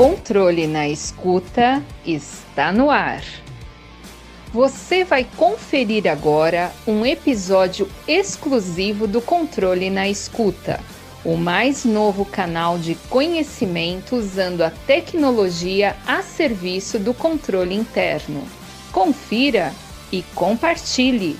Controle na escuta está no ar. Você vai conferir agora um episódio exclusivo do Controle na Escuta, o mais novo canal de conhecimento usando a tecnologia a serviço do controle interno. Confira e compartilhe.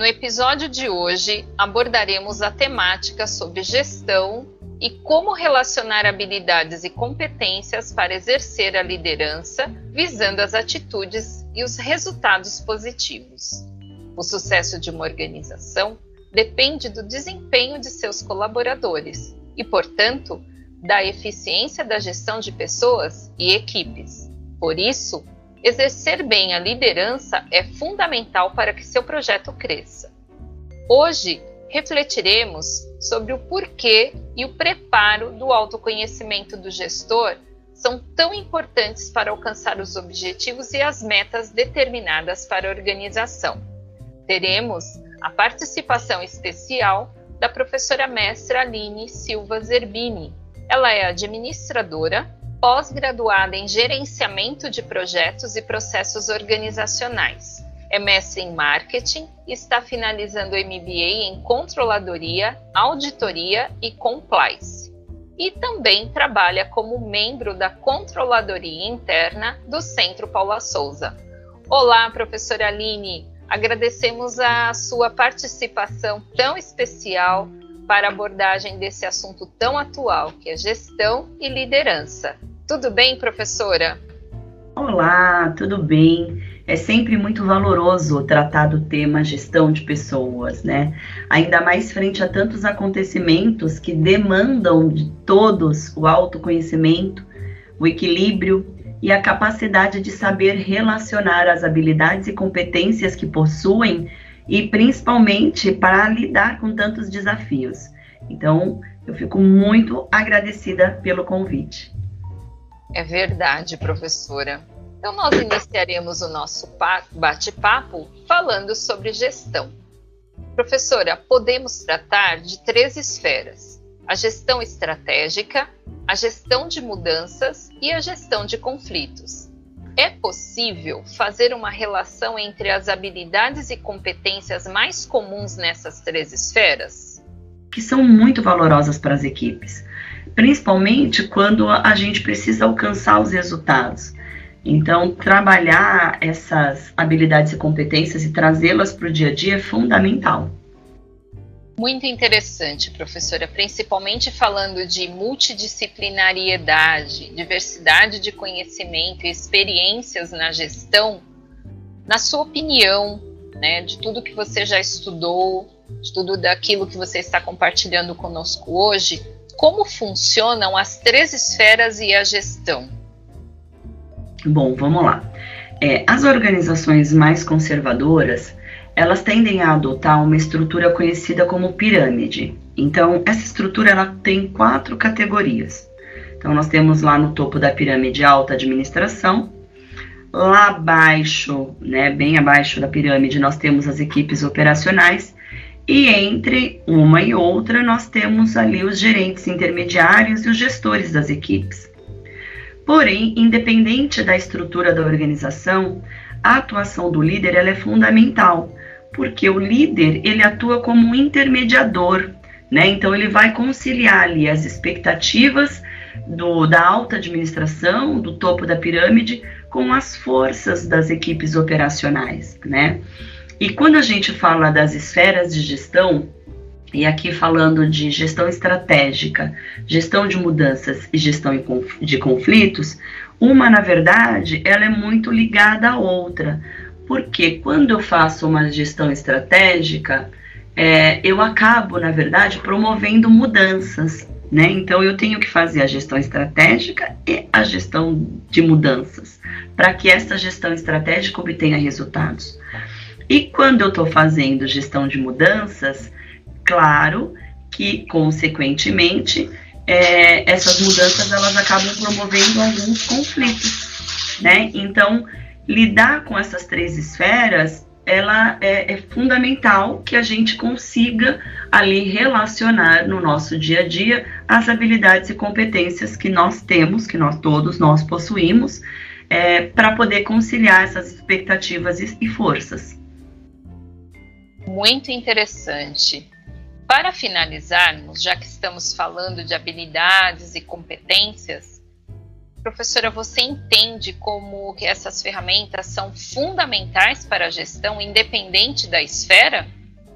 No episódio de hoje, abordaremos a temática sobre gestão e como relacionar habilidades e competências para exercer a liderança, visando as atitudes e os resultados positivos. O sucesso de uma organização depende do desempenho de seus colaboradores e, portanto, da eficiência da gestão de pessoas e equipes. Por isso, Exercer bem a liderança é fundamental para que seu projeto cresça. Hoje, refletiremos sobre o porquê e o preparo do autoconhecimento do gestor são tão importantes para alcançar os objetivos e as metas determinadas para a organização. Teremos a participação especial da professora mestra Aline Silva Zerbini. Ela é administradora pós-graduada em Gerenciamento de Projetos e Processos Organizacionais. É mestre em Marketing e está finalizando o MBA em Controladoria, Auditoria e Compliance. E também trabalha como membro da Controladoria Interna do Centro Paula Souza. Olá, professora Aline! Agradecemos a sua participação tão especial para a abordagem desse assunto tão atual, que é gestão e liderança. Tudo bem, professora? Olá, tudo bem? É sempre muito valoroso tratar do tema gestão de pessoas, né? Ainda mais frente a tantos acontecimentos que demandam de todos o autoconhecimento, o equilíbrio e a capacidade de saber relacionar as habilidades e competências que possuem e principalmente para lidar com tantos desafios. Então, eu fico muito agradecida pelo convite. É verdade, professora. Então, nós iniciaremos o nosso bate-papo falando sobre gestão. Professora, podemos tratar de três esferas: a gestão estratégica, a gestão de mudanças e a gestão de conflitos. É possível fazer uma relação entre as habilidades e competências mais comuns nessas três esferas? Que são muito valorosas para as equipes principalmente quando a gente precisa alcançar os resultados. Então, trabalhar essas habilidades e competências e trazê-las para o dia a dia é fundamental. Muito interessante, professora, principalmente falando de multidisciplinariedade, diversidade de conhecimento e experiências na gestão. Na sua opinião, né, de tudo que você já estudou, de tudo daquilo que você está compartilhando conosco hoje, como funcionam as três esferas e a gestão? Bom, vamos lá. É, as organizações mais conservadoras, elas tendem a adotar uma estrutura conhecida como pirâmide. Então, essa estrutura ela tem quatro categorias. Então, nós temos lá no topo da pirâmide alta administração, lá abaixo, né, bem abaixo da pirâmide, nós temos as equipes operacionais e entre uma e outra, nós temos ali os gerentes intermediários e os gestores das equipes. Porém, independente da estrutura da organização, a atuação do líder ela é fundamental, porque o líder ele atua como um intermediador, né? Então ele vai conciliar ali as expectativas do, da alta administração, do topo da pirâmide, com as forças das equipes operacionais, né? E quando a gente fala das esferas de gestão, e aqui falando de gestão estratégica, gestão de mudanças e gestão de conflitos, uma, na verdade, ela é muito ligada à outra. Porque quando eu faço uma gestão estratégica, é, eu acabo, na verdade, promovendo mudanças. Né? Então, eu tenho que fazer a gestão estratégica e a gestão de mudanças, para que essa gestão estratégica obtenha resultados. E quando eu estou fazendo gestão de mudanças, claro que, consequentemente, é, essas mudanças elas acabam promovendo alguns conflitos, né? Então, lidar com essas três esferas ela é, é, fundamental que a gente consiga ali relacionar no nosso dia a dia as habilidades e competências que nós temos, que nós todos nós possuímos, é, para poder conciliar essas expectativas e, e forças. Muito interessante. Para finalizarmos, já que estamos falando de habilidades e competências, professora, você entende como que essas ferramentas são fundamentais para a gestão, independente da esfera?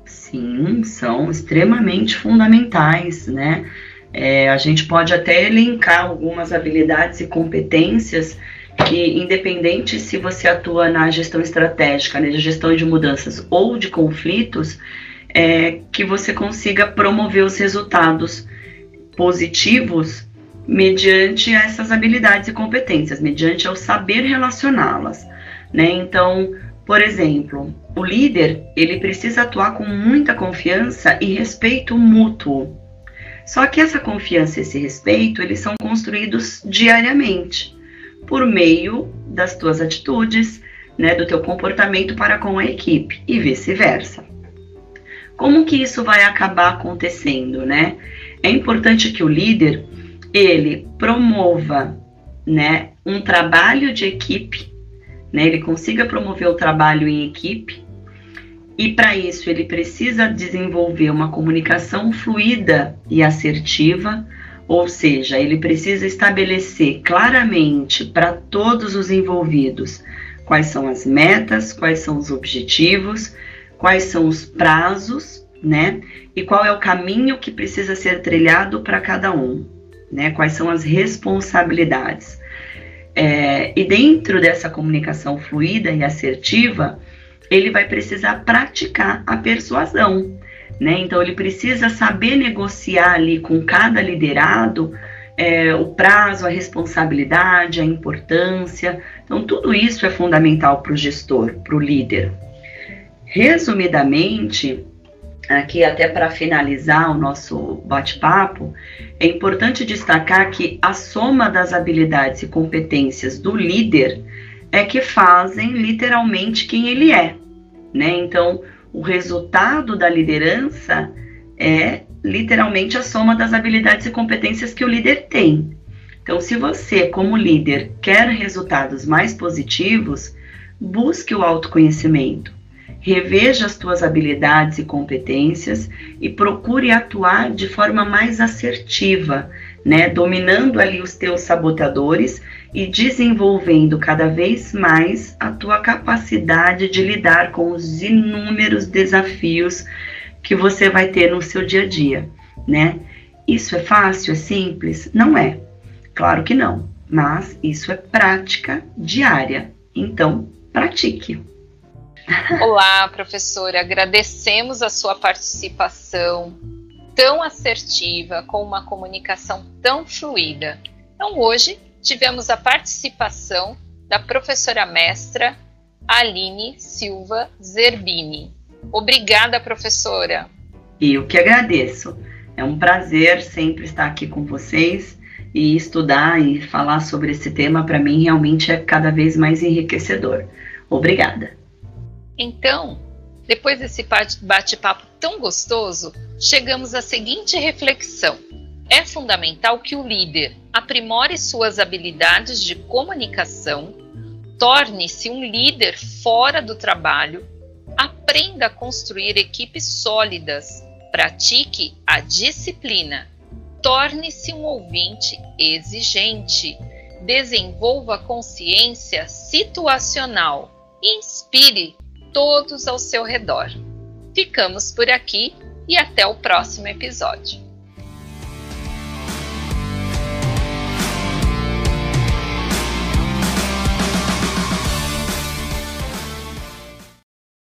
Sim, são extremamente fundamentais, né? É, a gente pode até elencar algumas habilidades e competências que, independente se você atua na gestão estratégica, na gestão de mudanças ou de conflitos, é, que você consiga promover os resultados positivos mediante essas habilidades e competências, mediante o saber relacioná-las, né? Então, por exemplo, o líder ele precisa atuar com muita confiança e respeito mútuo. Só que essa confiança e esse respeito eles são construídos diariamente por meio das tuas atitudes, né, do teu comportamento para com a equipe e vice-versa. Como que isso vai acabar acontecendo, né? É importante que o líder ele promova, né, um trabalho de equipe, né? Ele consiga promover o trabalho em equipe e para isso ele precisa desenvolver uma comunicação fluida e assertiva, ou seja, ele precisa estabelecer claramente para todos os envolvidos quais são as metas, quais são os objetivos, quais são os prazos, né? E qual é o caminho que precisa ser trilhado para cada um, né? Quais são as responsabilidades. É, e dentro dessa comunicação fluida e assertiva, ele vai precisar praticar a persuasão, né? Então ele precisa saber negociar ali com cada liderado é, o prazo, a responsabilidade, a importância. Então tudo isso é fundamental para o gestor, para o líder. Resumidamente, aqui até para finalizar o nosso bate-papo, é importante destacar que a soma das habilidades e competências do líder é que fazem literalmente quem ele é, né? Então, o resultado da liderança é literalmente a soma das habilidades e competências que o líder tem. Então, se você, como líder, quer resultados mais positivos, busque o autoconhecimento reveja as tuas habilidades e competências e procure atuar de forma mais assertiva, né, dominando ali os teus sabotadores e desenvolvendo cada vez mais a tua capacidade de lidar com os inúmeros desafios que você vai ter no seu dia a dia, né? Isso é fácil, é simples? Não é. Claro que não, mas isso é prática diária. Então, pratique. Olá, professora. Agradecemos a sua participação tão assertiva, com uma comunicação tão fluida. Então, hoje tivemos a participação da professora mestra Aline Silva Zerbini. Obrigada, professora. Eu que agradeço. É um prazer sempre estar aqui com vocês e estudar e falar sobre esse tema para mim realmente é cada vez mais enriquecedor. Obrigada. Então, depois desse bate-papo tão gostoso, chegamos à seguinte reflexão: é fundamental que o líder aprimore suas habilidades de comunicação, torne-se um líder fora do trabalho, aprenda a construir equipes sólidas, pratique a disciplina, torne-se um ouvinte exigente, desenvolva consciência situacional, inspire todos ao seu redor. Ficamos por aqui e até o próximo episódio.